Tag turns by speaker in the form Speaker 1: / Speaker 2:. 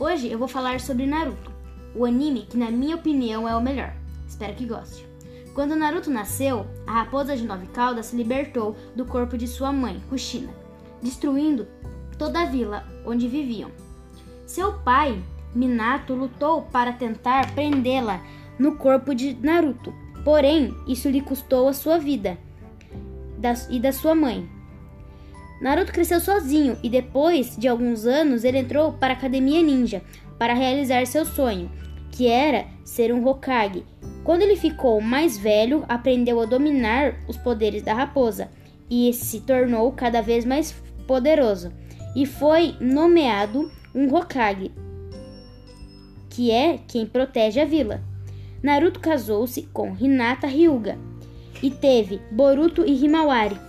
Speaker 1: Hoje eu vou falar sobre Naruto, o anime que, na minha opinião, é o melhor. Espero que goste. Quando Naruto nasceu, a raposa de nove caudas se libertou do corpo de sua mãe, Kushina, destruindo toda a vila onde viviam. Seu pai, Minato, lutou para tentar prendê-la no corpo de Naruto, porém isso lhe custou a sua vida e da sua mãe. Naruto cresceu sozinho e depois de alguns anos ele entrou para a Academia Ninja para realizar seu sonho, que era ser um Hokage. Quando ele ficou mais velho, aprendeu a dominar os poderes da raposa e se tornou cada vez mais poderoso e foi nomeado um Hokage, que é quem protege a vila. Naruto casou-se com Hinata Hyuga e teve Boruto e Himawari